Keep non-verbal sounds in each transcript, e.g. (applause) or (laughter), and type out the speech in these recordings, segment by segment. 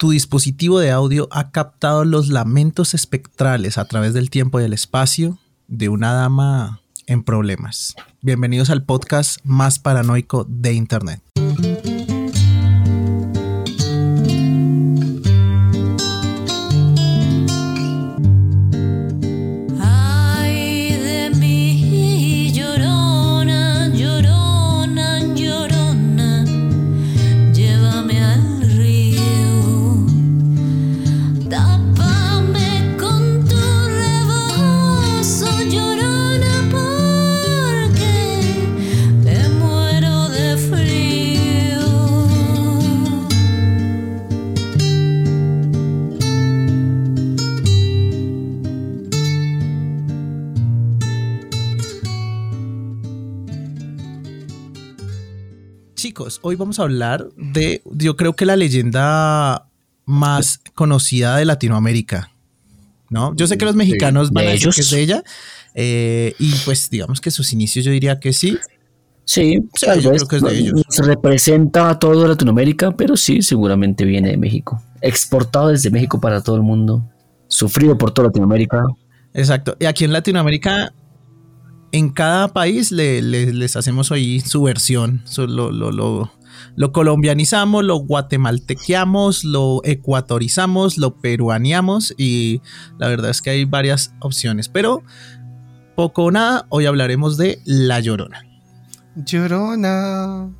tu dispositivo de audio ha captado los lamentos espectrales a través del tiempo y el espacio de una dama en problemas. Bienvenidos al podcast más paranoico de Internet. Hoy vamos a hablar de, yo creo que la leyenda más conocida de Latinoamérica, ¿no? Yo sé que los mexicanos van a decir que es de ella, eh, y pues digamos que sus inicios yo diría que sí. Sí, yo creo que es de ellos. Representa a toda Latinoamérica, pero sí, seguramente viene de México. Exportado desde México para todo el mundo, sufrido por toda Latinoamérica. Exacto. Y aquí en Latinoamérica en cada país les hacemos ahí su versión, lo, lo, colombianizamos, lo guatemaltequeamos, lo ecuatorizamos, lo peruaneamos y la verdad es que hay varias opciones, pero poco o nada, hoy hablaremos de La Llorona. Llorona.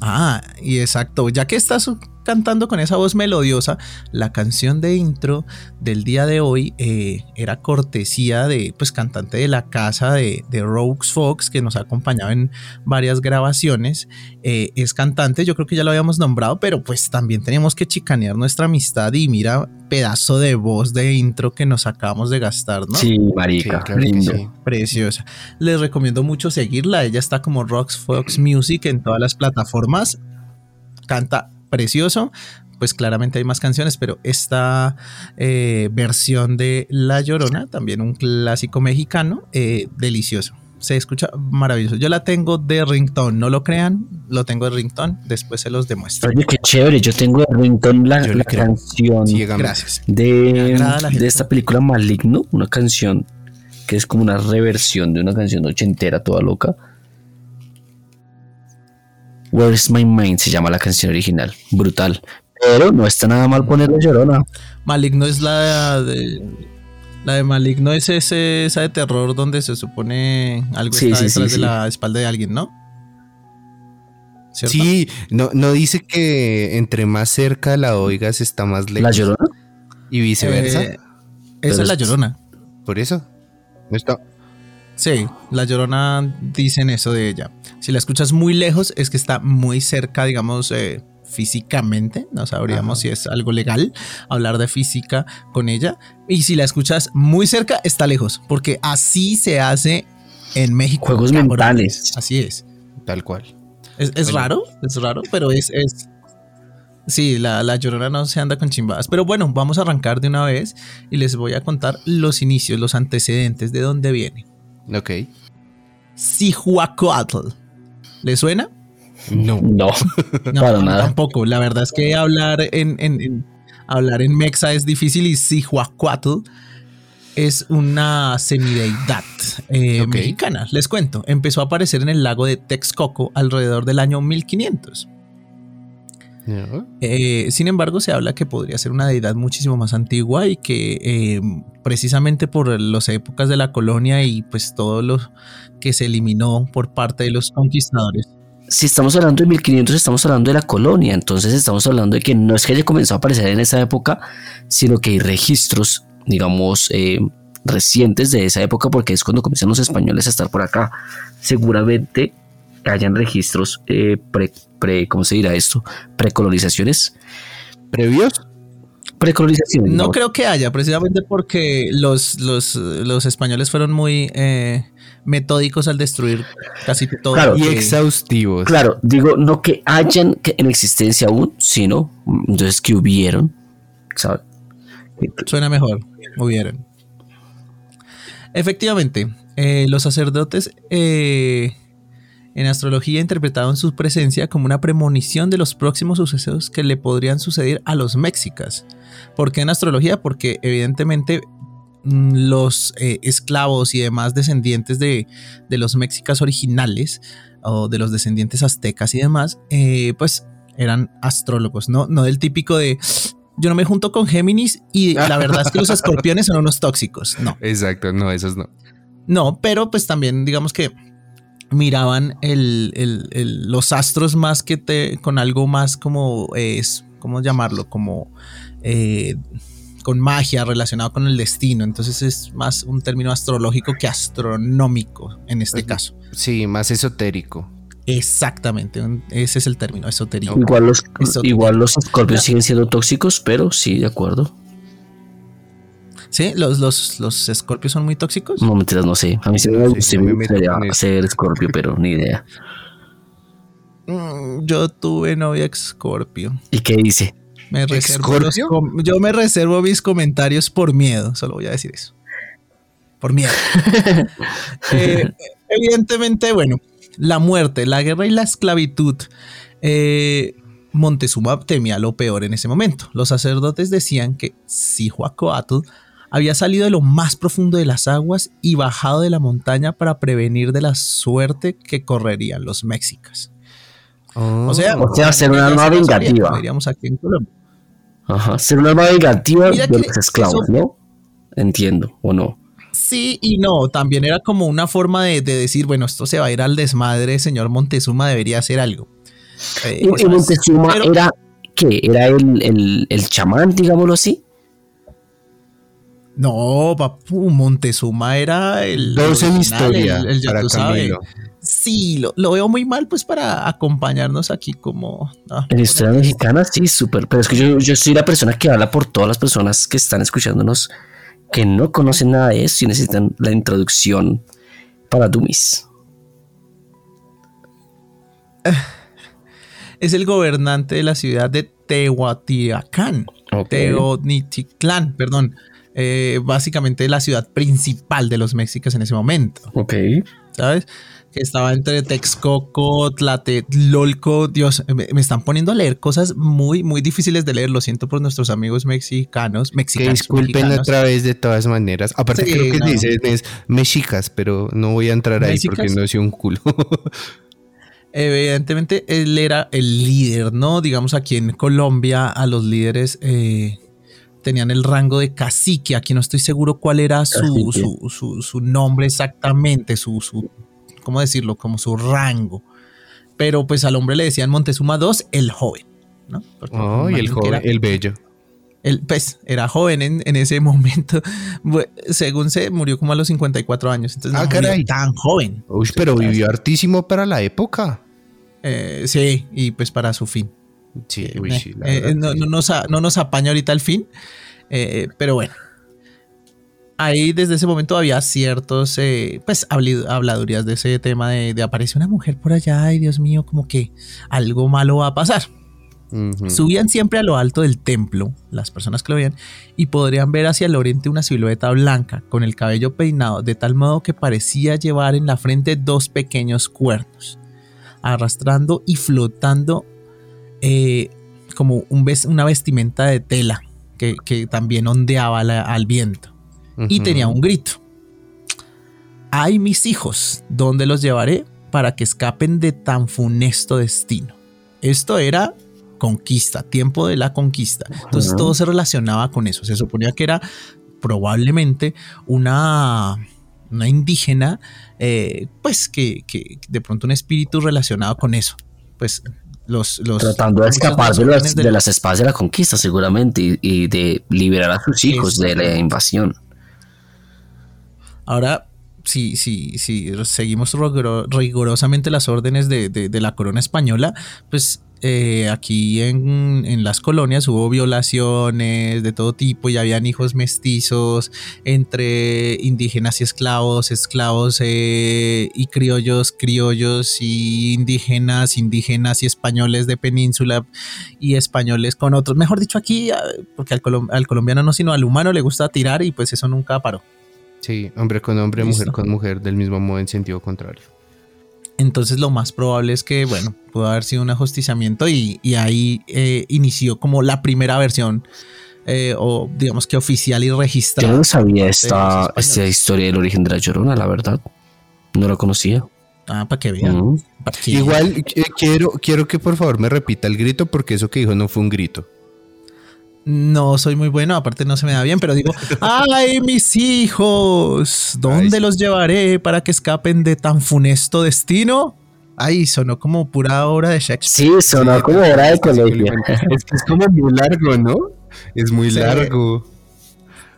Ah, y exacto, ya que está su cantando con esa voz melodiosa. La canción de intro del día de hoy eh, era cortesía de, pues, cantante de la casa de, de Rogues Fox, que nos ha acompañado en varias grabaciones. Eh, es cantante, yo creo que ya lo habíamos nombrado, pero pues también teníamos que chicanear nuestra amistad y mira, pedazo de voz de intro que nos acabamos de gastar, ¿no? Sí, marica, Preciosa. Les recomiendo mucho seguirla. Ella está como Rox Fox Music en todas las plataformas. Canta precioso. Pues claramente hay más canciones, pero esta eh, versión de La Llorona, también un clásico mexicano, eh, delicioso. Se escucha maravilloso. Yo la tengo de ringtone, no lo crean, lo tengo de ringtone, después se los demuestro. Oye, qué chévere, yo tengo de ringtone la, canción Gracias. de, de esta película Maligno, una canción que es como una reversión de una canción ochentera toda loca Where's My Mind se llama la canción original. Brutal. Pero no está nada mal ponerle llorona. Maligno es la de. La de Maligno es ese, esa de terror donde se supone algo está detrás de la espalda de alguien, ¿no? Sí, no, no dice que entre más cerca la oigas está más lejos. ¿La llorona? Y viceversa. Eh, esa es la llorona. Por eso. No está. Sí, la llorona dicen eso de ella. Si la escuchas muy lejos, es que está muy cerca, digamos, eh, físicamente. No sabríamos si es algo legal hablar de física con ella. Y si la escuchas muy cerca, está lejos, porque así se hace en México. Juegos mentales. Así es. Tal cual. Es, raro, es raro, pero es, es Sí, la, la, llorona no se anda con chimbadas. Pero bueno, vamos a arrancar de una vez y les voy a contar los inicios, los antecedentes de dónde viene. Ok. Sihuacoatl. ¿Le suena? No. No, (laughs) no nada. Tampoco. La verdad es que hablar en, hablar en Mexa es difícil y Sihuacoatl es una semideidad eh, mexicana. Les cuento. Empezó a aparecer en el lago de Texcoco alrededor del año 1500. Eh, sin embargo, se habla que podría ser una deidad muchísimo más antigua y que eh, precisamente por las épocas de la colonia y pues todo lo que se eliminó por parte de los conquistadores. Si estamos hablando de 1500, estamos hablando de la colonia, entonces estamos hablando de que no es que haya comenzado a aparecer en esa época, sino que hay registros, digamos, eh, recientes de esa época, porque es cuando comienzan los españoles a estar por acá. Seguramente hayan registros eh, pre, pre, ¿cómo se dirá esto? Precolonizaciones. ¿Previos? Precolonizaciones. No, creo que haya, precisamente porque los, los, españoles fueron muy eh, metódicos al destruir casi todo. y exhaustivos. Claro, digo, no que hayan en existencia aún, sino entonces que hubieron, ¿sabes? Suena mejor, hubieron. Efectivamente, eh, los sacerdotes En astrología interpretaban su presencia como una premonición de los próximos sucesos que le podrían suceder a los mexicas. ¿Por qué en astrología? Porque evidentemente mm, los eh, esclavos y demás descendientes de, de, los mexicas originales o de los descendientes aztecas y demás, eh, pues eran astrólogos, ¿no? No del típico de yo no me junto con Géminis y la verdad es que los (laughs) escorpiones son unos tóxicos. No. Exacto, no, esos no. No, pero pues también digamos que miraban el, los astros más que te, con algo más como es, ¿cómo llamarlo? Como eh, con magia relacionado con el destino. Entonces es más un término astrológico que astronómico en este caso. Sí, más esotérico. Exactamente, ese es el término esotérico. Igual los, igual los escorpios siguen siendo tóxicos, pero sí, de acuerdo. ¿Sí? ¿Los, los, los escorpios son muy tóxicos? No, mentiras, no sé. A mí sí, me, gustaría ser escorpio, pero ni idea. Mm, yo tuve novia escorpio. ¿Y qué dice? Me reservo yo me reservo mis comentarios por miedo, solo voy a decir eso. Por miedo. (laughs) Eh, evidentemente, bueno, la muerte, la guerra y la esclavitud. Eh, Montezuma temía lo peor en ese momento. Los sacerdotes decían que Zihuacoatl había salido de lo más profundo de las aguas y bajado de la montaña para prevenir de la suerte que correrían los mexicas. o sea, o ser una arma vengativa. aquí en Colombia. Ajá, ser una arma vengativa de los esclavos, ¿no? Entiendo, ¿o no? Sí y no, también era como una forma de, decir, bueno, esto se va a ir al desmadre, señor Montezuma debería hacer algo. Eh, ¿Y, Montezuma era qué? ¿Era el, el, chamán, digámoslo así? No, papu, Montezuma era el. Dos en historia. El, para Sí, lo, veo muy mal, pues para acompañarnos aquí como. Ah, en historia mexicana, sí, súper. Pero es que yo, yo soy la persona que habla por todas las personas que están escuchándonos que no conocen nada de eso y necesitan la introducción para Dumis. (laughs) Es el gobernante de la ciudad de Teotihuacán. Teotihuacán, perdón. Eh, básicamente la ciudad principal de los mexicas en ese momento. Ok. ¿Sabes? que estaba entre Texcoco, Tlatelolco. Dios, me, están poniendo a leer cosas muy, muy difíciles de leer. Lo siento por nuestros amigos mexicanos. mexicanos que disculpen otra vez de todas maneras. Aparte, creo que dicen es mexicas, pero no voy a entrar ahí porque no soy un culo. (laughs) Evidentemente, él era el líder, ¿no? Digamos, aquí en Colombia, a los líderes. Eh, tenían el rango de cacique. Aquí no estoy seguro cuál era su, su, su, nombre exactamente, su, su ¿cómo decirlo? Como su rango. Pero pues al hombre le decían Montezuma II, el joven, ¿no? oh, y el joven, el bello. El, pues era joven en, ese (laughs) momento. según se murió como a los 54 años. Entonces ah, no tan joven. Uy, pero vivió hartísimo para la época. Eh, sí, y pues para su fin. Sí, eh, uy, sí eh, no, nos, no, nos, apaña ahorita el fin. pero bueno, ahí desde ese momento había ciertos, eh, pues, habladurías de ese tema de, de, aparece una mujer por allá, ay Dios mío, como que algo malo va a pasar. Subían siempre a lo alto del templo, las personas que lo veían, y podrían ver hacia el oriente una silueta blanca con el cabello peinado de tal modo que parecía llevar en la frente dos pequeños cuernos, arrastrando y flotando eh, como un una vestimenta de tela que, que también ondeaba al viento y tenía un grito. Ay mis hijos, ¿dónde los llevaré para que escapen de tan funesto destino? Esto era conquista, tiempo de la conquista. Entonces todo se relacionaba con eso. Se suponía que era probablemente una, una indígena, eh, pues que, de pronto un espíritu relacionado con eso. Pues los, los, tratando de escapar de, las, de, las espadas de la conquista seguramente y, y de liberar a sus hijos de la invasión. Ahora, si, si, si seguimos rigurosamente las órdenes de, la corona española, pues eh, aquí en, las colonias hubo violaciones de todo tipo y habían hijos mestizos entre indígenas y esclavos, esclavos eh, y criollos, criollos y indígenas, indígenas y españoles de península y españoles con otros. Mejor dicho aquí, porque al, al colombiano no, sino al humano le gusta tirar y pues eso nunca paró. Sí, hombre con hombre, mujer con mujer, del mismo modo en sentido contrario. Entonces lo más probable es que, bueno, pudo haber sido un ajusticiamiento y, ahí eh, inició como la primera versión eh, o digamos que oficial y registrada. Yo no sabía esta, esta historia del origen de la Llorona, la verdad. No la conocía. Ah, para que vean. Igual eh, quiero, quiero que por favor me repita el grito porque eso que dijo no fue un grito. No soy muy bueno, aparte no se me da bien, pero digo, (laughs) ¡ay, mis hijos! ¿Dónde los llevaré para que escapen de tan funesto destino? Ay, sonó como pura obra de Shakespeare. Sí, sonó como obra de colegio. (laughs) Es que es como muy largo, ¿no? Es muy largo.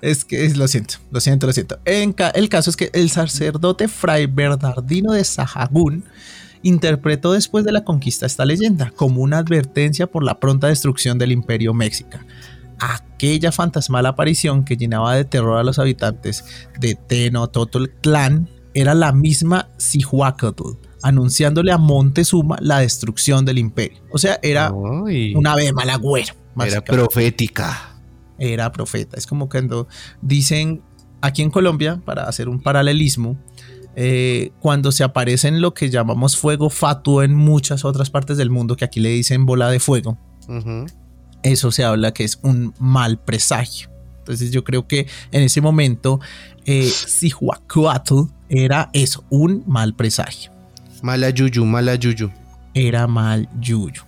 Es que lo siento, lo siento, lo siento. En el caso es que el sacerdote Fray Bernardino de Sahagún interpretó después de la conquista esta leyenda como una advertencia por la pronta destrucción del imperio mexica aquella fantasmal aparición que llenaba de terror a los habitantes de Tenochtitlan era la misma Cihuacatl, anunciándole a Montezuma la destrucción del imperio. O sea, era una ave malagüero. Era profética. Era profeta. Es como cuando dicen aquí en Colombia, para hacer un paralelismo, eh, cuando se aparece en lo que llamamos fuego fatuo en muchas otras partes del mundo, que aquí le dicen bola de fuego, eso se habla que es un mal presagio. Entonces yo creo que en ese momento eh, era eso, un mal presagio. Mala yuyu, mala yuyu. Era mal yuyu.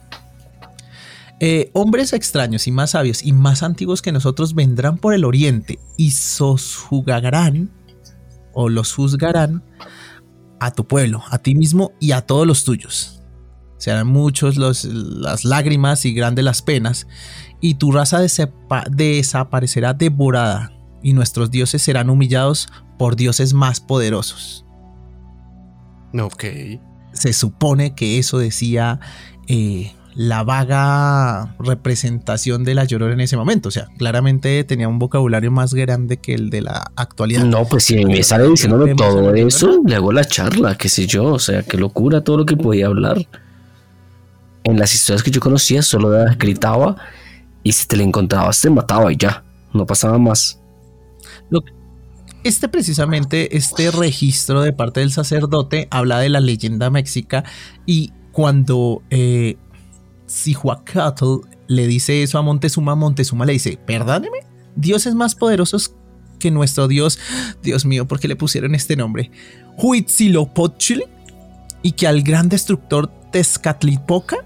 Eh, hombres extraños y más sabios y más antiguos que nosotros vendrán por el oriente y sosjugarán o los juzgarán a tu pueblo, a ti mismo y a todos los tuyos serán muchos los, las lágrimas y grandes las penas, y tu raza desaparecerá devorada, y nuestros dioses serán humillados por dioses más poderosos. Ok. Se supone que eso decía eh, la vaga representación de la llorona en ese momento. O sea, claramente tenía un vocabulario más grande que el de la actualidad. No, pues si me sale diciéndome todo eso, le hago la charla, qué sé yo. O sea, qué locura todo lo que podía hablar en las historias que yo conocía solo gritaba y si te le encontrabas te mataba y ya, no pasaba más. este precisamente, este registro de parte del sacerdote habla de la leyenda mexica y cuando eh, le dice eso a Montezuma, Montezuma le dice, perdóneme, dioses más poderosos que nuestro dios, Dios mío, ¿por qué le pusieron este nombre? Huitzilopochtli y que al gran destructor Tezcatlipoca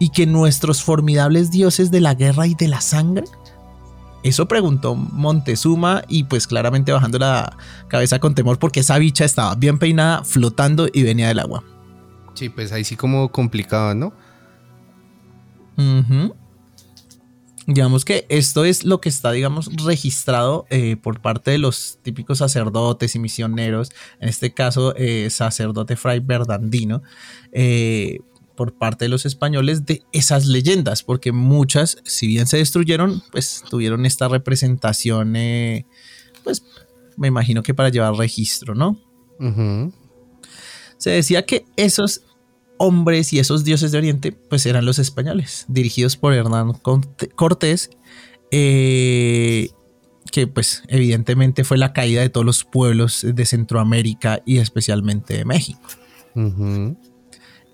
y que nuestros formidables dioses de la guerra y de la sangre? Eso preguntó Montezuma y pues claramente bajando la cabeza con temor porque esa bicha estaba bien peinada, flotando y venía del agua. Sí, pues ahí sí como complicado, ¿no? Digamos que esto es lo que está, digamos, registrado eh, por parte de los típicos sacerdotes y misioneros, en este caso eh, sacerdote Fray Bernardino, eh, por parte de los españoles de esas leyendas, porque muchas, si bien se destruyeron, pues tuvieron esta representación, eh, pues me imagino que para llevar registro, ¿no? Se decía que esos hombres y esos dioses de Oriente, pues eran los españoles, dirigidos por Hernán Cortés, eh, que pues evidentemente fue la caída de todos los pueblos de Centroamérica y especialmente de México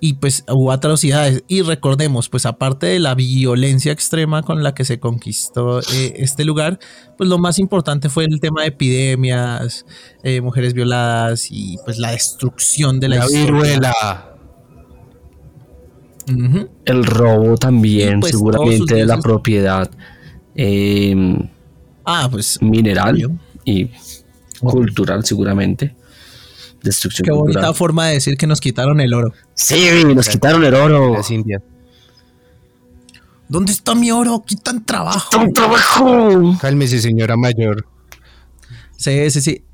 y pues hubo atrocidades. Y recordemos, pues aparte de la violencia extrema con la que se conquistó eh, este lugar, pues lo más importante fue el tema de epidemias, eh, mujeres violadas y pues la destrucción de la, la viruela. El robo también, pues, seguramente de la propiedad em, ah, pues, mineral y cultural, seguramente. Destrucción Qué bonita forma de decir que nos quitaron el oro. Sí, nos quitaron el oro. ¿Dónde está mi oro? Quitan trabajo. ¡Quitan trabajo! Cálmese, señora mayor. Sí, sí, sí.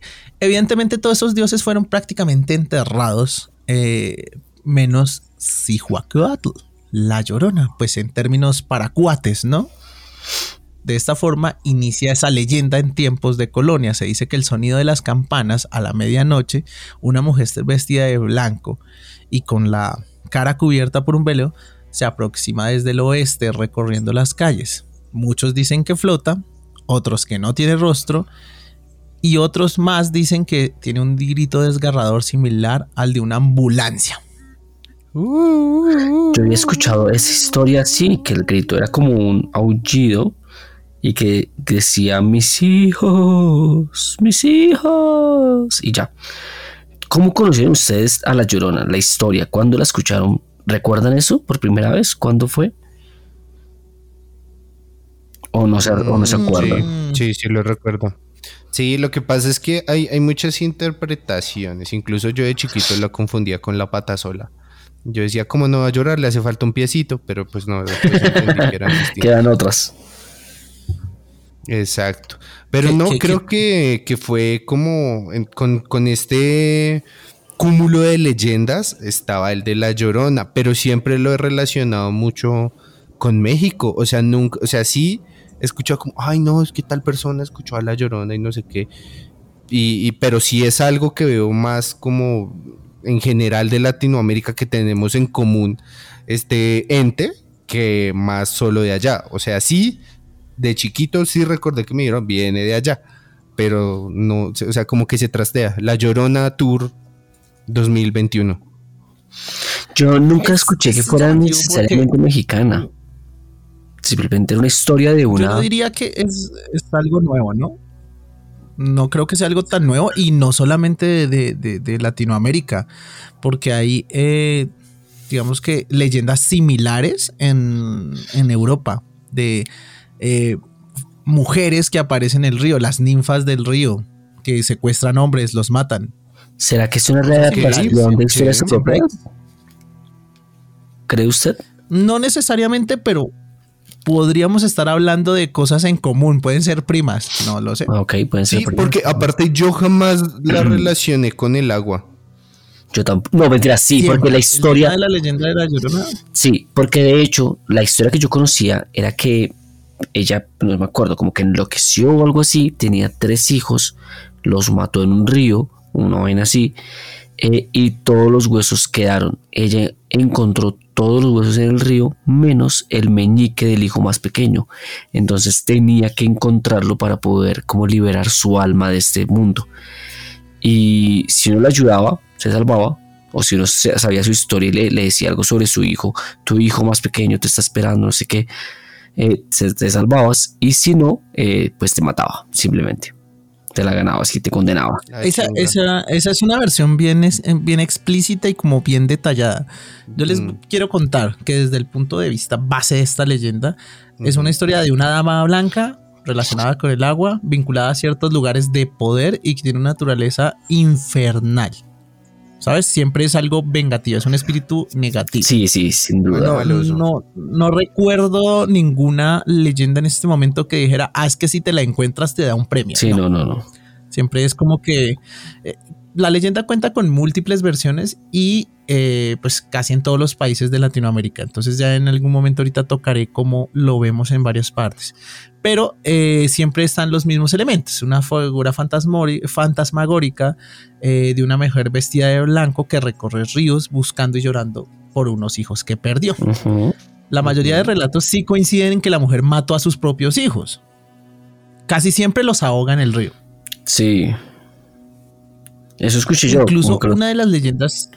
Evidentemente todos esos dioses fueron prácticamente enterrados, eh, menos Cihuacatl, la llorona, pues en términos paracuates, ¿no? De esta forma inicia esa leyenda en tiempos de colonia. Se dice que el sonido de las campanas a la medianoche, una mujer vestida de blanco y con la cara cubierta por un velo, se aproxima desde el oeste recorriendo las calles. Muchos dicen que flota, otros que no tiene rostro y otros más dicen que tiene un grito desgarrador similar al de una ambulancia. Yo había escuchado esa historia así, que el grito era como un aullido y que decía mis hijos, mis hijos y ya. ¿Cómo conocieron ustedes a La Llorona? La historia, ¿cuándo la escucharon? ¿Recuerdan eso por primera vez? ¿Cuándo fue? ¿O no se, no se mm, acuerdan? Sí, sí, lo recuerdo. Sí, lo que pasa es que hay, hay muchas interpretaciones. Incluso yo de chiquito la confundía con la pata sola. Yo decía, ¿cómo no va a llorar? Le hace falta un piecito, pero pues no, (laughs) Quedan otras. Exacto. Pero no, creo Que, fue como con, este cúmulo de leyendas estaba el de la Llorona, pero siempre lo he relacionado mucho con México. O sea, nunca, o sea, sí he escuchado como, ay no, es que tal persona escuchó a la Llorona y no sé qué. Y, pero sí es algo que veo más como en general de Latinoamérica que tenemos en común este ente que más solo de allá. O sea, sí de chiquito sí recordé que me dijeron, viene de allá, pero no, o sea, como que se trastea. La Llorona Tour 2021. Yo nunca escuché que fuera necesariamente mexicana. Simplemente era una historia de una. Yo diría que es, algo nuevo, ¿no? No creo que sea algo tan nuevo y no solamente de, Latinoamérica, porque hay, eh, digamos que, leyendas similares en, en Europa de eh, mujeres que aparecen en el río, las ninfas del río, que secuestran hombres, los matan. ¿Será que es una readaptación de historias ¿Cree usted? No necesariamente, pero podríamos estar hablando de cosas en común, pueden ser primas, no lo sé. Ok, pueden ser sí, porque aparte yo jamás la relacioné con el agua. Yo tampoco. No, mentira, sí, porque la historia. de la leyenda de la Llorona? Sí, porque de hecho, la historia que yo conocía era que ella, no me acuerdo, como que enloqueció o algo así, tenía tres hijos, los mató en un río, una vaina así, eh, y todos los huesos quedaron. Ella encontró todos los huesos en el río, menos el meñique del hijo más pequeño. Entonces tenía que encontrarlo para poder como liberar su alma de este mundo. Y si uno le ayudaba, se salvaba, o si uno sabía su historia y le, decía algo sobre su hijo, tu hijo más pequeño te está esperando, no sé qué, eh, te salvabas y si no, eh, pues te mataba, simplemente. Te la ganabas y te condenaba. Esa, es una versión bien, bien explícita y como bien detallada. Yo les mm. quiero contar que desde el punto de vista base de esta leyenda, es una historia de una dama blanca relacionada con el agua, vinculada a ciertos lugares de poder y que tiene una naturaleza infernal. ¿Sabes? Siempre es algo vengativo, es un espíritu negativo. Sí, sí, sin duda. No, no, recuerdo ninguna leyenda en este momento que dijera, ah, es que si te la encuentras te da un premio. Sí, no, no, no. Siempre es como que eh, la leyenda cuenta con múltiples versiones y eh, pues casi en todos los países de Latinoamérica. Entonces ya en algún momento ahorita tocaré cómo lo vemos en varias partes. Pero eh, siempre están los mismos elementos. Una figura fantasmagórica eh, de una mujer vestida de blanco que recorre ríos buscando y llorando por unos hijos que perdió. La mayoría de relatos sí coinciden en que la mujer mató a sus propios hijos. Casi siempre los ahoga en el río. Sí. Eso escuché yo. Incluso una de las leyendas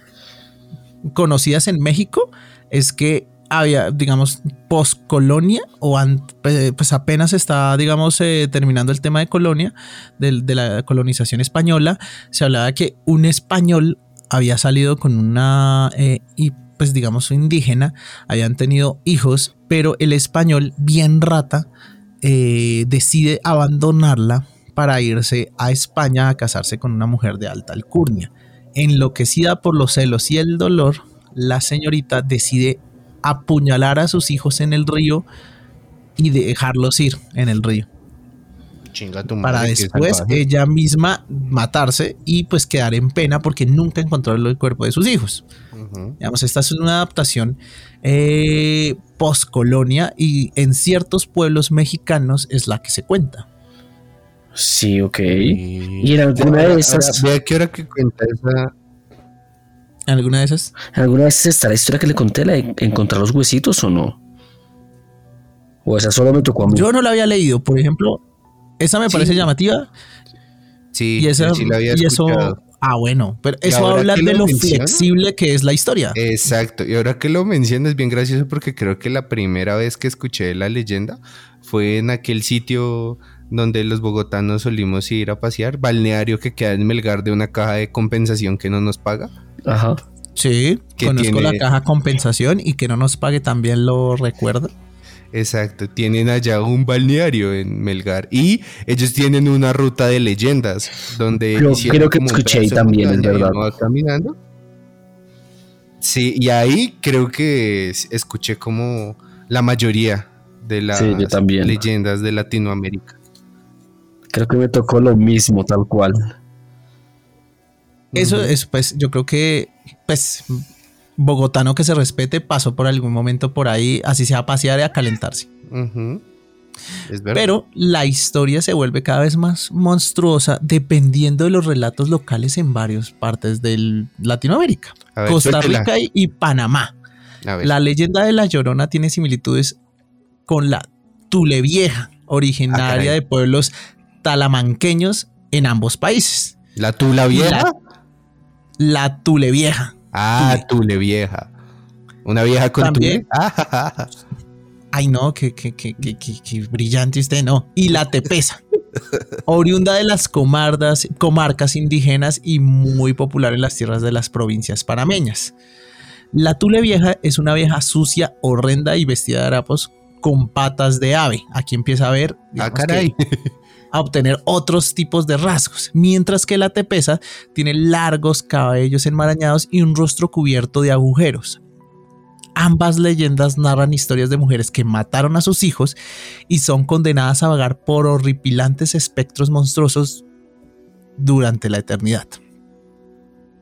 conocidas en México es que había, digamos, post-colonia o pues apenas está, digamos, eh, terminando el tema de colonia, de, la colonización española, se hablaba que un español había salido con una, eh, y pues digamos, indígena, habían tenido hijos, pero el español, bien rata, eh, decide abandonarla para irse a España a casarse con una mujer de alta alcurnia. Enloquecida por los celos y el dolor, la señorita decide apuñalar a sus hijos en el río y dejarlos ir en el río. para después ella misma matarse y pues quedar en pena porque nunca encontró el cuerpo de sus hijos. Digamos, esta es una adaptación eh, post-colonia y en ciertos pueblos mexicanos es la que se cuenta. Sí, ok. Y, en alguna de esas. ¿De qué hora que cuenta esa? ¿En alguna de esas? ¿En alguna vez está la historia que le conté, la de encontrar los huesitos o no? ¿O esa solo me tocó a mí? Yo no la había leído, por ejemplo. Esa me parece llamativa. Sí, y, esa, sí lo había y eso, ah, bueno, pero Y eso ahora habla que de lo lo flexible que es la historia. Exacto. Y ahora que lo mencionas es bien gracioso porque creo que la primera vez que escuché la leyenda fue en aquel sitio donde los bogotanos solimos ir a pasear, balneario que queda en Melgar de una caja de compensación que no nos paga. Ajá. Sí, que conozco tiene- la caja compensación y que no nos pague también lo recuerdo. Exacto, tienen allá un balneario en Melgar y ellos tienen una ruta de leyendas donde Creo- hicieron creo que escuché ahí también, es y verdad. caminando. Sí, y ahí creo que es- escuché como la mayoría de las Sí, yo también. leyendas de Latinoamérica. Creo que me tocó lo mismo, tal cual. Eso es, pues, yo creo que, pues, bogotano que se respete pasó por algún momento por ahí, así sea a pasear y a calentarse. Ujú. Es verdad. Pero la historia se vuelve cada vez más monstruosa dependiendo de los relatos locales en varias partes de Latinoamérica, ver, Costa. Rica y, y Panamá. La leyenda de la Llorona tiene similitudes con la Tule Vieja, Ah, originaria de pueblos talamanqueños en ambos países. ¿La tula vieja? La, la Tule Vieja. ah, tule vieja. Una vieja con También. tule. Ah. Ay, no, que, que, que- que brillante usted, no. Y la Tepesa, (laughs) oriunda de las comardas, comarcas indígenas y muy popular en las tierras de las provincias panameñas. La Tule Vieja es una vieja sucia, horrenda y vestida de harapos con patas de ave. Aquí empieza a ver Ah, caray. que, a obtener otros tipos de rasgos, mientras que la Tepesa tiene largos cabellos enmarañados y un rostro cubierto de agujeros. Ambas leyendas narran historias de mujeres que mataron a sus hijos y son condenadas a vagar por horripilantes espectros monstruosos durante la eternidad.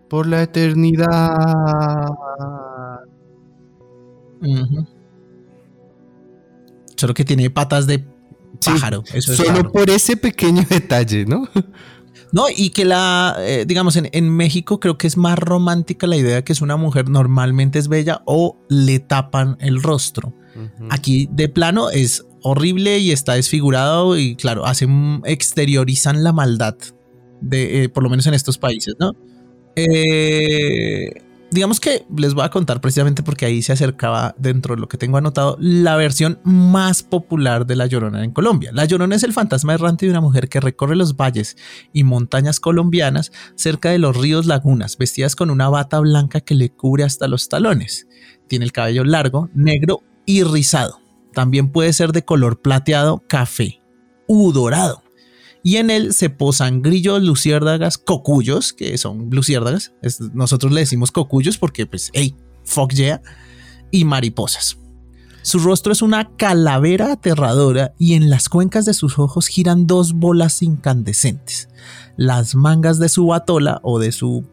Por la eternidad. Solo que tiene patas de Sí, pájaro. eso es Solo raro. por ese pequeño (laughs) detalle, ¿no? No, y que la, eh, digamos, en, en México creo que es más romántica la idea que es una mujer normalmente es bella o le tapan el rostro. Aquí de plano es horrible y está desfigurado y claro, hacen, exteriorizan la maldad de, eh, por lo menos en estos países, ¿no? Eh, digamos que les voy a contar precisamente porque ahí se acercaba dentro de lo que tengo anotado la versión más popular de La Llorona en Colombia. La Llorona es el fantasma errante de una mujer que recorre los valles y montañas colombianas cerca de los ríos lagunas, vestidas con una bata blanca que le cubre hasta los talones. Tiene el cabello largo, negro y rizado. También puede ser de color plateado, café u dorado. Y en él se posan grillos, luciérnagas, cocuyos, que son luciérnagas. Es- nosotros le decimos cocuyos porque, pues, hey, fuck yeah. Y mariposas. Su rostro es una calavera aterradora y en las cuencas de sus ojos giran dos bolas incandescentes. Las mangas de su batola o de su,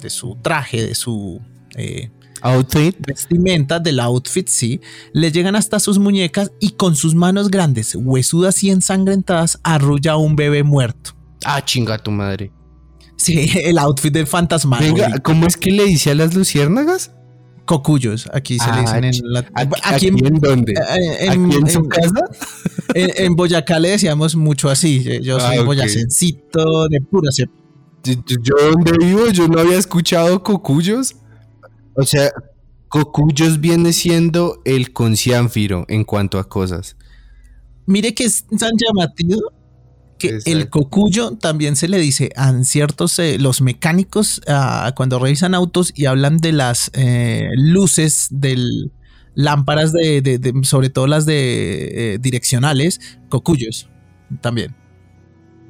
de su traje, de su eh, Outfit. vestimenta del outfit, sí, le llegan hasta sus muñecas y con sus manos grandes, huesudas y ensangrentadas, arrulla a un bebé muerto. Ah, chinga tu madre. Sí, (laughs) el outfit del fantasma. Venga, ¿cómo es que le dice a las luciérnagas? Cocuyos, aquí se le Ah, dicen en la. ¿Aquí, aquí en, aquí en dónde? eh, ¿Aquí en su en- casa? (laughs) en- en Boyacá le decíamos mucho así. Yo- soy Ah, boyacencito de pura cepa. Yo, yo- yo donde vivo, yo no había escuchado cocuyos. O sea, cocuyos viene siendo el conciánfiro en cuanto a cosas. Mire que es tan llamativo que Exacto. el cocuyo también se le dice a ciertos, eh, los mecánicos, cuando revisan autos y hablan de las eh, luces del lámparas de, de- de- sobre todo las de eh, direccionales, cocuyos también.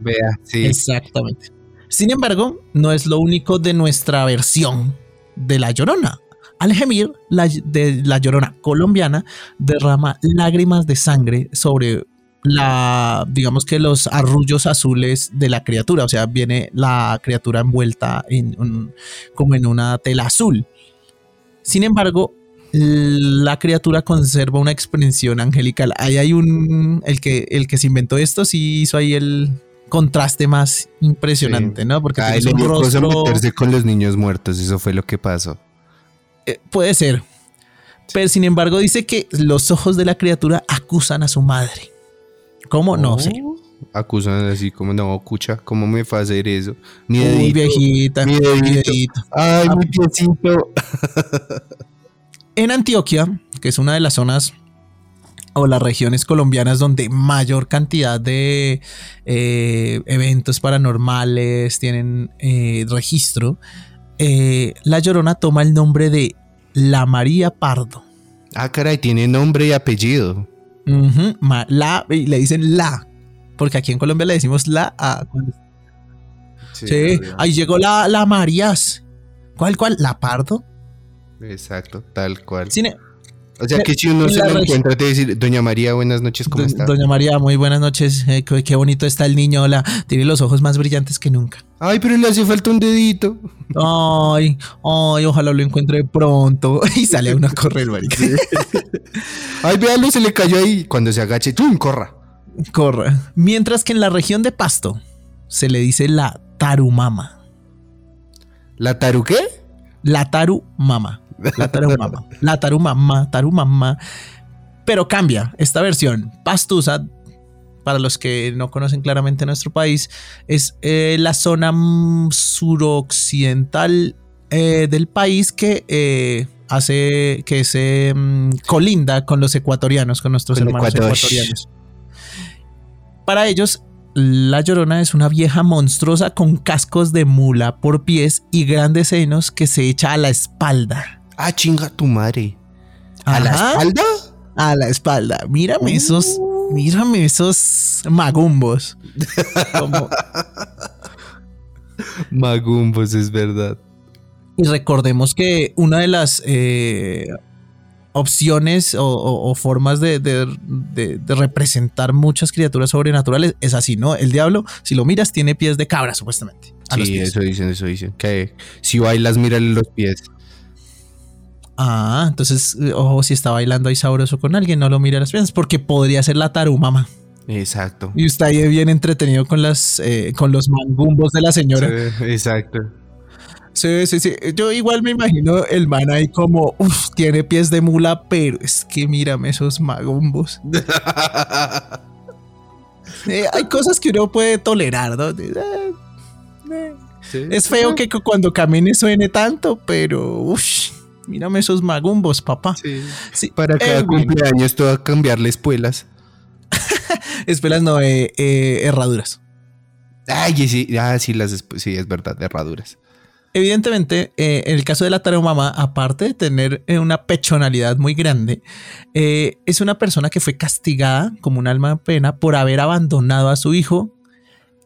Vea, sí. Exactamente. Sin embargo, no es lo único de nuestra versión de La Llorona. Al gemir, la, de la Llorona colombiana derrama lágrimas de sangre sobre la, digamos que los arrullos azules de la criatura. O sea, viene la criatura envuelta en un- como en una tela azul. Sin embargo, la criatura conserva una expresión angelical. Ahí hay un, el que, el que se inventó esto sí hizo ahí el contraste más impresionante, ¿no? Porque Ay, tienes un rostro, meterse con los niños muertos, eso fue lo que pasó. eh, puede ser. Pero sin embargo dice que los ojos de la criatura acusan a su madre. ¿Cómo? No sé. Oh. acusan así como, no, cucha, ¿cómo me fue a hacer eso? Mi dedito, viejita, mi dedito. Ay, mi piecito. en Antioquia, que es una de las zonas o las regiones colombianas donde mayor cantidad de eh, eventos paranormales tienen eh, registro, eh, La Llorona toma el nombre de La María Pardo. Ah, caray, tiene nombre y apellido. la, y le dicen la, porque aquí en Colombia le decimos la a. Sí, ahí llegó la, la Marías. ¿Cuál, cuál? ¿La Pardo? Exacto, tal cual. O sea que si uno se lo encuentra, te decir, Doña María, buenas noches, ¿cómo está? Doña María, muy buenas noches. Eh, qué, bonito está el niño, hola. Tiene los ojos más brillantes que nunca. Ay, pero le hace falta un dedito. Ay, ay, ojalá lo encuentre pronto. (laughs) Y sale a una correr, marica. ay, véalo, se le cayó ahí. Cuando se agache, ¡tum! corra. Corra. Mientras que en la región de Pasto se le dice la tarumama. ¿La taru qué? La tarumama. La tarumama. La tarumama, tarumama. Pero cambia esta versión. Pastusa, para los que no conocen claramente nuestro país, es eh, la zona suroccidental eh, del país que eh, hace que se mm, colinda con los ecuatorianos, con nuestros hermanos ecuatorianos. Para ellos, la Llorona es una vieja monstruosa con cascos de mula por pies y grandes senos que se echa a la espalda. Ah, chinga tu madre. ¿A la espalda? A la espalda. Mírame esos. Uh. Mírame esos magumbos. magumbos, es verdad. Y recordemos que una de las eh, opciones o, formas de, representar muchas criaturas sobrenaturales es así, ¿no? El diablo, si lo miras, tiene pies de cabra, supuestamente. Sí, eso dicen, eso dicen. Que si bailas, mírale los pies. Ah, entonces, ojo, si está bailando ahí sabroso con alguien, no lo mire a las piernas, porque podría ser la tarumama. Exacto. Y está ahí bien entretenido con las eh, con los mangumbos de la señora. exacto. Sí, sí, sí. Yo igual me imagino el man ahí como, uff, tiene pies de mula, pero es que mírame esos magumbos. (laughs) Eh, hay cosas que uno puede tolerar, ¿no? Eh, es feo que cuando camine suene tanto, pero uff Mírame esos magumbos, papá. Sí. Para cada cumpleaños te va a cambiarle espuelas. (laughs) espuelas no, eh, eh, herraduras. Ay, sí, ah, sí, las, sí, es verdad, herraduras. Evidentemente, eh, en el caso de la mamá, aparte de tener una pechonalidad muy grande, es una persona que fue castigada como un alma de pena por haber abandonado a su hijo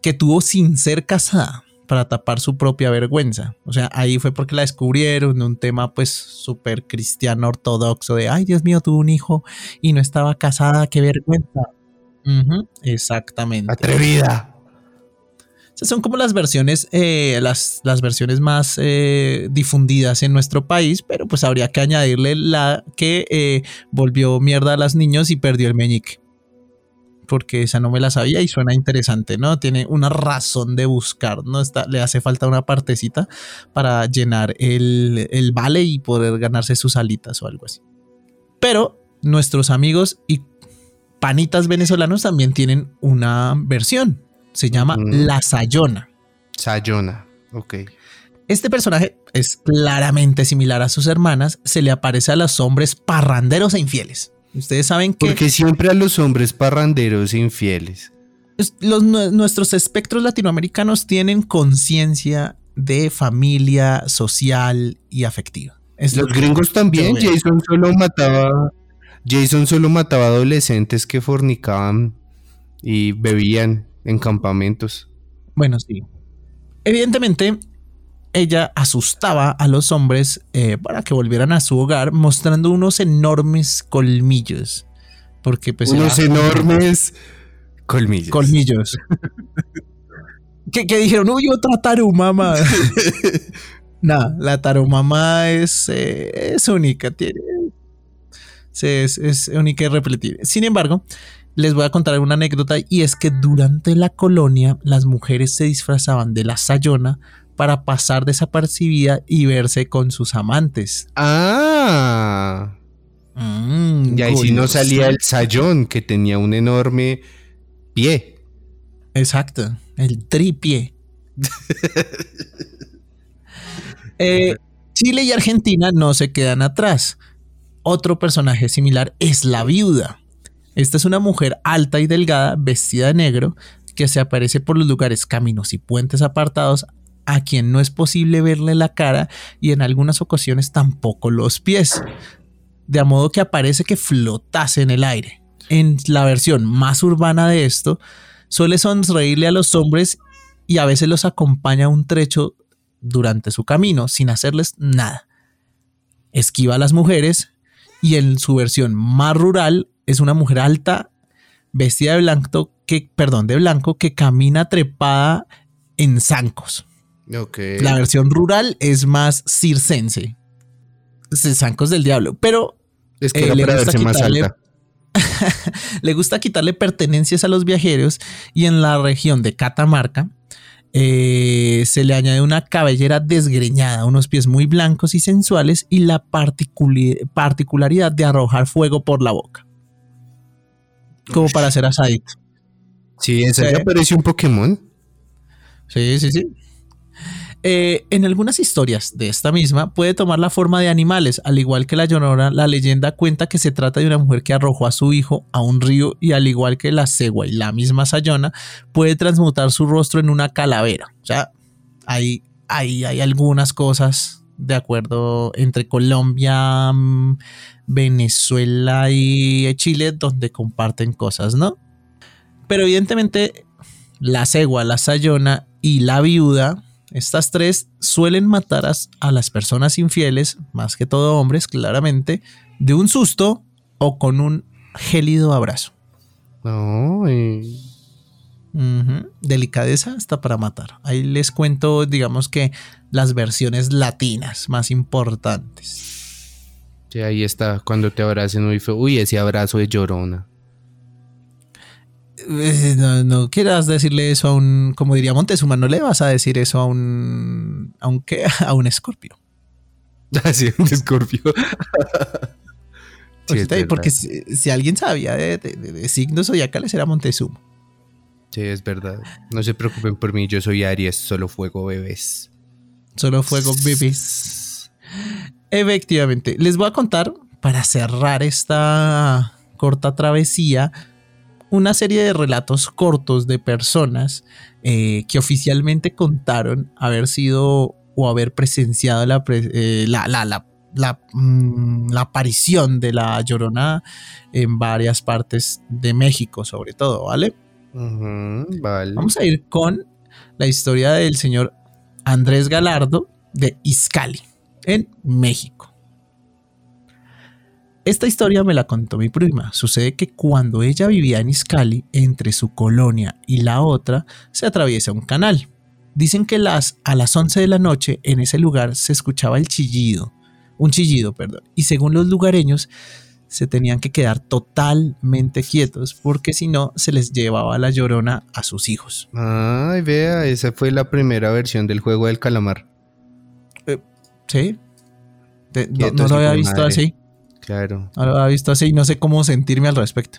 que tuvo sin ser casada para tapar su propia vergüenza. O sea, ahí fue porque la descubrieron, un tema pues súper cristiano ortodoxo de, ay Dios mío, tuvo un hijo y no estaba casada, qué vergüenza. exactamente. Atrevida. son como las versiones, eh, las, las, versiones más eh, difundidas en nuestro país, pero pues habría que añadirle la que eh, volvió mierda a los niños y perdió el meñique porque esa no me la sabía y suena interesante, ¿no? Tiene una razón de buscar, ¿no? Está, le hace falta una partecita para llenar el, el vale y poder ganarse sus alitas o algo así. Pero nuestros amigos y panitas venezolanos también tienen una versión. Se llama La Sayona. Sayona, ok. Este personaje es claramente similar a sus hermanas, se le aparece a los hombres parranderos e infieles. Ustedes saben que... Porque siempre a los hombres parranderos infieles. Los, nuestros espectros latinoamericanos tienen conciencia de familia social y afectiva. los gringos también. Jason solo mataba... Jason solo mataba adolescentes que fornicaban y bebían en campamentos. Bueno, sí. Evidentemente, ella asustaba a los hombres eh, para que volvieran a su hogar mostrando unos enormes colmillos. Porque pues, unos enormes colmillos. Colmillos. (laughs) que, dijeron, uy, otra tarumama. (laughs) Nada, la tarumama es, eh, es única, tiene, es, es única y repetible. Sin embargo, les voy a contar una anécdota y es que durante la colonia las mujeres se disfrazaban de la sayona para pasar desapercibida y verse con sus amantes. Ah. Mm, y ahí sí no salía el sayón que tenía un enorme pie. Exacto, el tripié. (laughs) Eh, Chile y Argentina no se quedan atrás. Otro personaje similar es la viuda. Esta es una mujer alta y delgada, vestida de negro, que se aparece por los lugares, caminos y puentes apartados a quien no es posible verle la cara y en algunas ocasiones tampoco los pies. De modo que aparece que flotase en el aire. En la versión más urbana de esto, suele sonreírle a los hombres y a veces los acompaña un trecho durante su camino sin hacerles nada. Esquiva a las mujeres y en su versión más rural es una mujer alta, vestida de blanco, que, perdón, de blanco, que camina trepada en zancos. La versión rural es más circense. Zancos del diablo. Pero es que eh, le, gusta más alta. (laughs) le gusta quitarle pertenencias a los viajeros y en la región de Catamarca eh, se le añade una cabellera desgreñada, unos pies muy blancos y sensuales y la particularidad de arrojar fuego por la boca. Como para hacer asadito. Sí, en serio parece un Pokémon. Sí, sí, sí. Eh, en algunas historias de esta misma puede tomar la forma de animales, al igual que la Llorona, la leyenda cuenta que se trata de una mujer que arrojó a su hijo a un río y al igual que la cegua y la misma Sayona, puede transmutar su rostro en una calavera. O sea, hay, hay, hay algunas cosas de acuerdo entre Colombia, mm, Venezuela y Chile donde comparten cosas, ¿no? Pero evidentemente la cegua, la sayona y la viuda estas tres suelen matar a, las personas infieles, más que todo hombres, claramente, de un susto o con un gélido abrazo. Delicadeza hasta para matar. Ahí les cuento, digamos que las versiones latinas más importantes. Sí, ahí está, cuando te abracen, uy, ese abrazo de llorona. Eh, no, quieras decirle eso a un, como diría Montezuma, no le vas a decir eso a un, a un qué, a un escorpio. (laughs) Ah, sí, un escorpio. (laughs) porque si, alguien sabía de, de, signos zodiacales era Montezuma. Sí, es verdad. No se preocupen por mí, yo soy Aries, solo fuego bebés. Solo fuego bebés. Efectivamente, les voy a contar para cerrar esta corta travesía una serie de relatos cortos de personas eh, que oficialmente contaron haber sido o haber presenciado la, eh, mm, la, aparición de la llorona en varias partes de México, sobre todo, ¿vale? Vamos a ir con la historia del señor Andrés Galardo de Izcali, en México. Esta historia me la contó mi prima. Sucede que cuando ella vivía en Iscali, entre su colonia y la otra, se atraviesa un canal. Dicen que las, a las 11 de la noche en ese lugar se escuchaba el chillido, un chillido, perdón, y según los lugareños se tenían que quedar totalmente quietos porque si no se les llevaba la llorona a sus hijos. Ay, vea, esa fue la primera versión del juego del calamar. Eh, sí. no, lo había visto así. Claro. Ahora ha visto así y no sé cómo sentirme al respecto.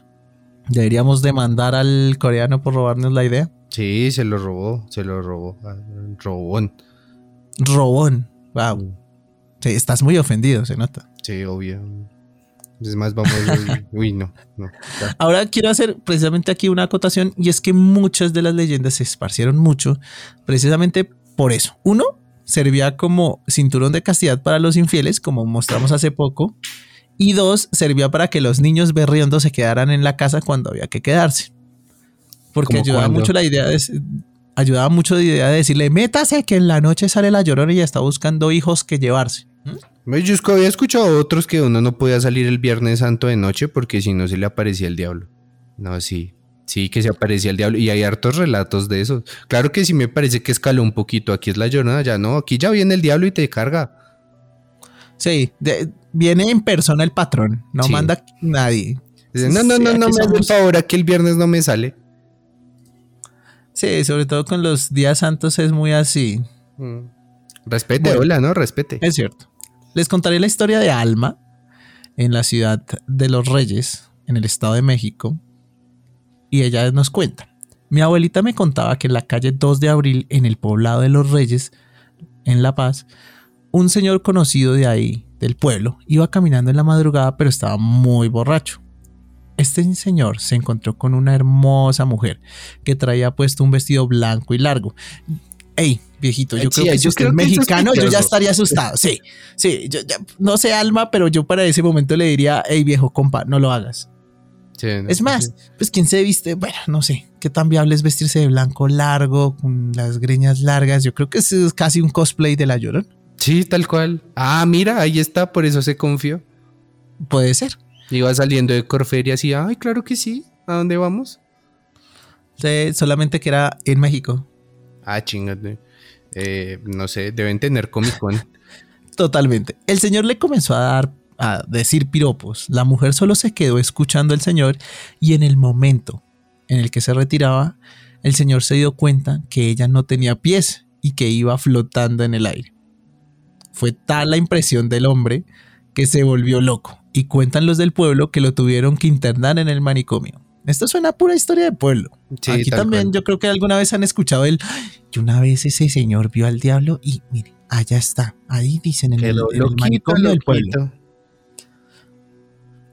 Deberíamos demandar al coreano por robarnos la idea. Sí, se lo robó, se lo robó. Ah, robón. Robón. Wow. Mm. Sí, estás muy ofendido, se nota. Sí, obvio. Es más, vamos. (laughs) uy, no, no. Ahora quiero hacer precisamente aquí una acotación y es que muchas de las leyendas se esparcieron mucho precisamente por eso. Uno, servía como cinturón de castidad para los infieles, como mostramos hace poco. Y dos, servía para que los niños berriendo se quedaran en la casa cuando había que quedarse. Porque ayudaba mucho la idea de, ayudaba mucho la idea de decirle, métase que en la noche sale la llorona y está buscando hijos que llevarse. ¿Mm? Yo había escuchado otros que uno no podía salir el Viernes Santo de noche porque si no se le aparecía el diablo. No, sí. Sí, que se aparecía el diablo. Y hay hartos relatos de eso. Claro que sí me parece que escaló un poquito. Aquí es la llorona, ya no. Aquí ya viene el diablo y te carga. Sí, viene en persona el patrón, no manda nadie. no, no, no, no me hace el favor, que el viernes no me sale. Sí, sobre todo con los días santos es muy así. Mm. Respete, hola, ¿no? Respete. Es cierto. Les contaré la historia de Alma en la ciudad de los Reyes, en el Estado de México. Y ella nos cuenta. Mi abuelita me contaba que en la calle 2 de abril, en el poblado de los Reyes, en La Paz, un señor conocido de ahí, del pueblo, iba caminando en la madrugada, pero estaba muy borracho. Este señor se encontró con una hermosa mujer que traía puesto un vestido blanco y largo. Ey, viejito, yo creo que si usted es mexicano, yo ya estaría asustado. Sí, sí, yo no sé alma, pero yo para ese momento le diría, hey viejo compa, no lo hagas. es más, pues quién se viste, bueno, no sé, qué tan viable es vestirse de blanco largo, con las greñas largas. Yo creo que es casi un cosplay de la Llorona. Sí, tal cual. Ah, mira, ahí está, por eso se confió. Puede ser. Iba saliendo de Corferia así, ay, claro que sí. ¿A dónde vamos? Sí, solamente que era en México. Ah, chingate. Eh, no sé, deben tener Comic Con. (laughs) Totalmente. El señor le comenzó a dar a decir piropos. La mujer solo se quedó escuchando al señor y en el momento en el que se retiraba, el señor se dio cuenta que ella no tenía pies y que iba flotando en el aire. Fue tal la impresión del hombre que se volvió loco y cuentan los del pueblo que lo tuvieron que internar en el manicomio. Esto suena pura historia de pueblo. Aquí también yo creo que alguna vez han escuchado el y una vez ese señor vio al diablo y mire, allá está, ahí dicen en, el, manicomio del pueblo.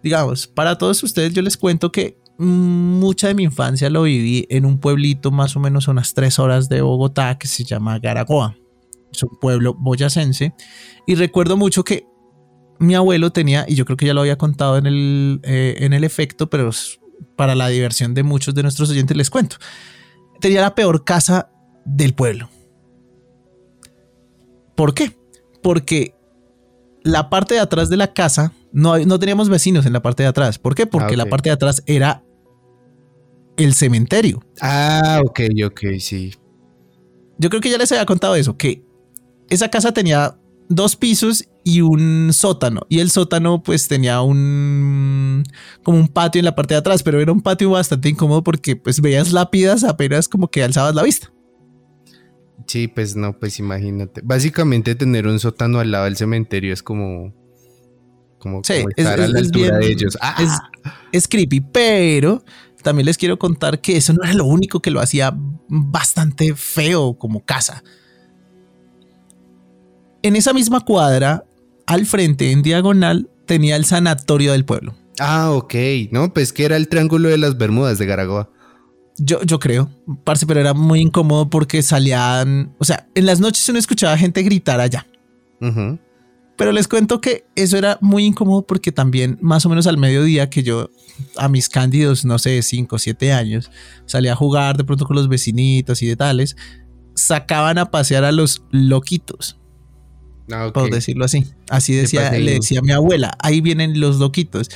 Digamos, para todos ustedes yo les cuento que mucha de mi infancia lo viví en un pueblito más o menos a unas tres horas de Bogotá que se llama Garagoa. Es un pueblo boyacense. Y recuerdo mucho que mi abuelo tenía, y yo creo que ya lo había contado en el, eh, en el efecto, pero para la diversión de muchos de nuestros oyentes les cuento. Tenía la peor casa del pueblo. ¿Por qué? Porque la parte de atrás de la casa, no, no teníamos vecinos en la parte de atrás. ¿Por qué? Porque ah, la parte de atrás era el cementerio. Ah, ok, ok, sí. Yo creo que ya les había contado eso, que esa casa tenía dos pisos y un sótano. Y el sótano pues tenía un como un patio en la parte de atrás, pero era un patio bastante incómodo porque pues veías lápidas apenas como que alzabas la vista. Sí, pues no, pues imagínate. Básicamente tener un sótano al lado del cementerio es como como, estar a la altura de ellos. Es, es creepy, pero también les quiero contar que eso no era lo único que lo hacía bastante feo como casa. En esa misma cuadra, al frente, en diagonal, tenía el sanatorio del pueblo. Ah, ok. No, pues que era el Triángulo de las Bermudas de Garagoa. Yo, yo creo, parce, pero era muy incómodo porque salían, o sea, en las noches uno escuchaba gente gritar allá. Pero les cuento que eso era muy incómodo porque también más o menos al mediodía que yo a mis cándidos, no sé, 5 o 7 años, salía a jugar de pronto con los vecinitos y de tales, sacaban a pasear a los loquitos. Ah, por decirlo así. Así decía, le decía a mi abuela, ahí vienen los loquitos.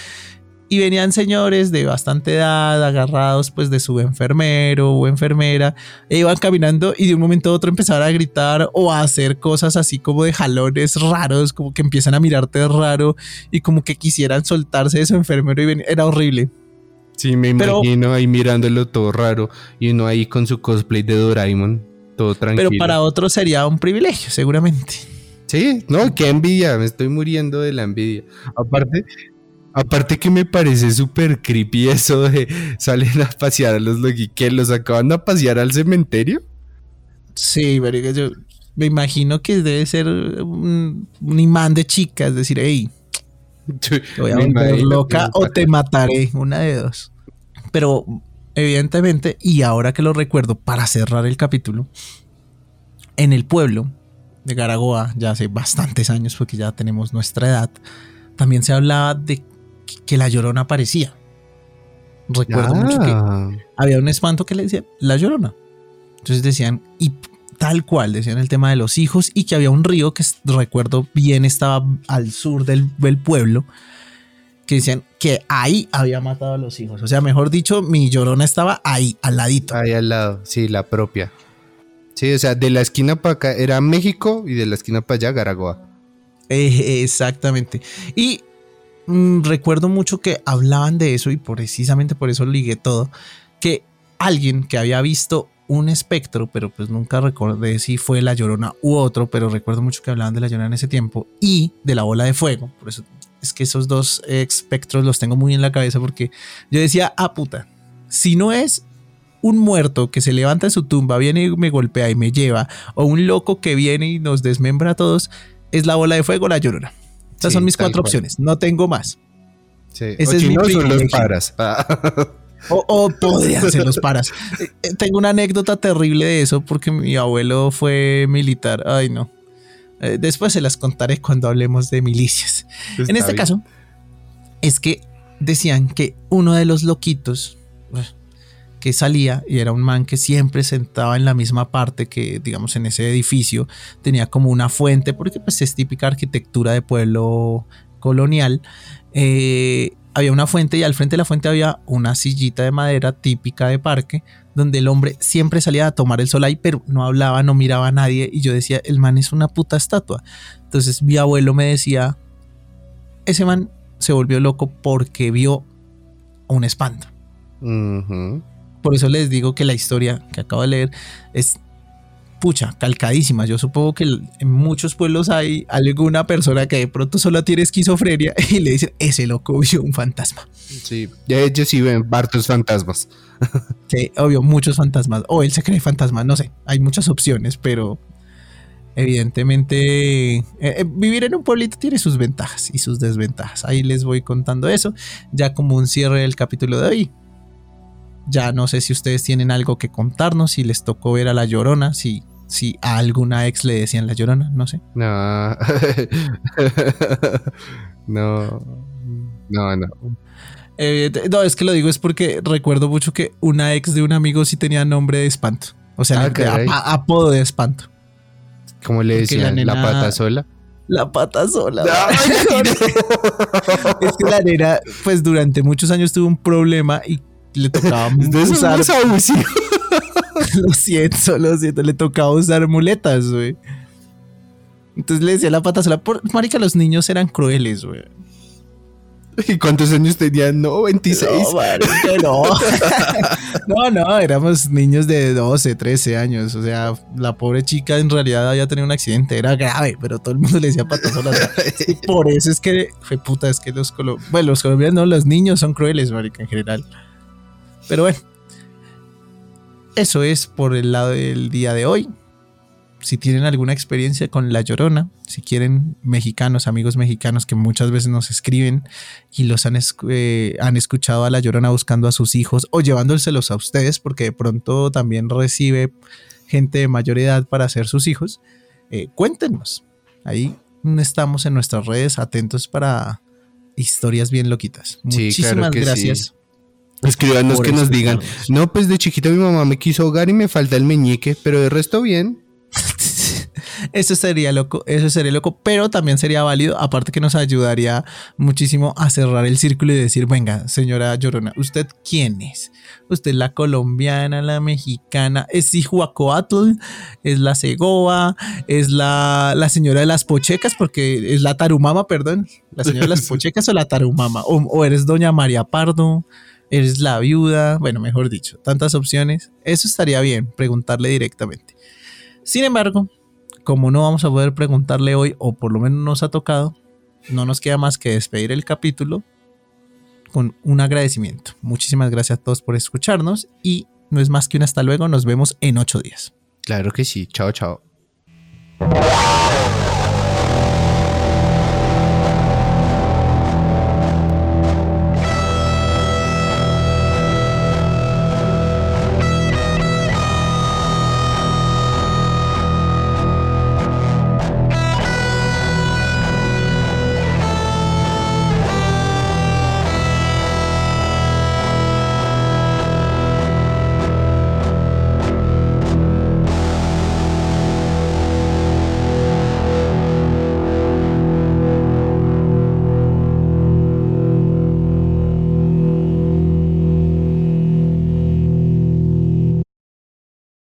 Y venían señores de bastante edad, agarrados pues de su enfermero o enfermera, e iban caminando y de un momento a otro empezaban a gritar o a hacer cosas así como de jalones raros, como que empiezan a mirarte raro y como que quisieran soltarse de su enfermero y era horrible. Sí, me imagino ahí mirándolo todo raro y uno ahí con su cosplay de Doraemon, todo tranquilo. Pero para otros sería un privilegio, seguramente. Sí, no, qué envidia, me estoy muriendo de la envidia. Aparte, aparte que me parece súper creepy eso de salen a pasear a los que los acaban a pasear al cementerio. Sí, yo me imagino que debe ser un, imán de chicas, decir, hey, te voy a volver loca o te mataré, una de dos. Pero evidentemente, y ahora que lo recuerdo, para cerrar el capítulo, en el pueblo de Garagoa, ya hace bastantes años, porque ya tenemos nuestra edad, también se hablaba de que la llorona aparecía. Recuerdo mucho que ah. había un espanto que le decía la llorona. Entonces decían, y tal cual, decían el tema de los hijos, y que había un río que recuerdo bien estaba al sur del, del pueblo, que decían que ahí había matado a los hijos. O sea, mejor dicho, mi llorona estaba ahí, al ladito. Ahí al lado, sí, la propia. Sí, o sea, de la esquina para acá era México y de la esquina para allá Garagoa. Eh, exactamente. Y mm, recuerdo mucho que hablaban de eso y precisamente por eso ligué todo, que alguien que había visto un espectro, pero pues nunca recordé si fue la llorona u otro, pero recuerdo mucho que hablaban de la llorona en ese tiempo y de la bola de fuego. Por eso es que esos dos espectros los tengo muy en la cabeza porque yo decía, ah puta, si no es un muerto que se levanta de su tumba, viene y me golpea y me lleva, o un loco que viene y nos desmembra a todos, es la bola de fuego, la llorona. Estas son mis cuatro opciones, no tengo más. Sí. Ese es mi son los paras. (laughs) O, podrían ser los paras. (laughs) Eh, tengo una anécdota terrible de eso porque mi abuelo fue militar. Ay, no. Eh, después se las contaré cuando hablemos de milicias. en este caso, es que decían que uno de los loquitos que salía y era un man que siempre sentaba en la misma parte que digamos en ese edificio tenía como una fuente porque pues es típica arquitectura de pueblo colonial eh, había una fuente y al frente de la fuente había una sillita de madera típica de parque donde el hombre siempre salía a tomar el sol ahí, pero no hablaba, no miraba a nadie y yo decía, el man es una puta estatua. Entonces mi abuelo me decía, ese man se volvió loco porque vio un espanto. Por eso les digo que la historia que acabo de leer es pucha, calcadísima. Yo supongo que en muchos pueblos hay alguna persona que de pronto solo tiene esquizofrenia (laughs) y le dicen, ese loco vio un fantasma. Sí, ellos sí ven hartos fantasmas. (laughs) Sí, obvio, muchos fantasmas. O él se cree fantasma, no sé. Hay muchas opciones, pero evidentemente eh, eh, vivir en un pueblito tiene sus ventajas y sus desventajas. Ahí les voy contando eso, ya como un cierre del capítulo de hoy. Ya no sé si ustedes tienen algo que contarnos, si les tocó ver a la llorona, si si a alguna ex le decían la llorona, no sé. No. (laughs) no. No, no. Eh, no, es que lo digo es porque recuerdo mucho que una ex de un amigo sí tenía nombre de espanto. O sea, ah, apodo de espanto. ¿Cómo le decían? La, pata sola. La pata sola. (laughs) es que la nena, pues durante muchos años tuvo un problema y le tocaba (laughs) usar. (laughs) lo siento, lo siento. Le tocaba usar muletas, güey. Entonces le decía la pata sola. Por, marica, los niños eran crueles, güey. ¿Y cuántos años tenían? No, 26. No, (laughs) no. no, éramos niños de 12, 13 años. O sea, la pobre chica en realidad había tenido un accidente, era grave, pero todo el mundo le decía pata sola. y por eso es que, fue puta, es que los, bueno, los colombianos, los niños son crueles, marica, en general. Pero bueno, eso es por el lado del día de hoy. Si tienen alguna experiencia con La Llorona, si quieren mexicanos, amigos mexicanos que muchas veces nos escriben y los han, eh, han escuchado a La Llorona buscando a sus hijos o llevándoselos a ustedes porque de pronto también recibe gente de mayor edad para ser sus hijos, eh, cuéntenos. Ahí estamos en nuestras redes atentos para historias bien loquitas. Muchísimas gracias. Escríbanos que nos digan, no, pues de chiquita mi mamá me quiso ahogar y me falta el meñique, pero de resto bien. (laughs) eso sería loco, eso sería loco, pero también sería válido, aparte que nos ayudaría muchísimo a cerrar el círculo y decir, venga, señora Llorona, ¿usted quién es? Usted es la colombiana, la mexicana, es Ijuacoatl, es la Segoa, es la, la señora de las pochecas, porque es la Tarumama, perdón, la señora de las (laughs) pochecas o la Tarumama, o, o eres doña María Pardo eres la viuda, bueno, mejor dicho, tantas opciones, eso estaría bien, preguntarle directamente. Sin embargo, como no vamos a poder preguntarle hoy, o por lo menos nos ha tocado, no nos queda más que despedir el capítulo con un agradecimiento. Muchísimas gracias a todos por escucharnos y no es más que un hasta luego, nos vemos en ocho días. Claro que sí, chao, chao.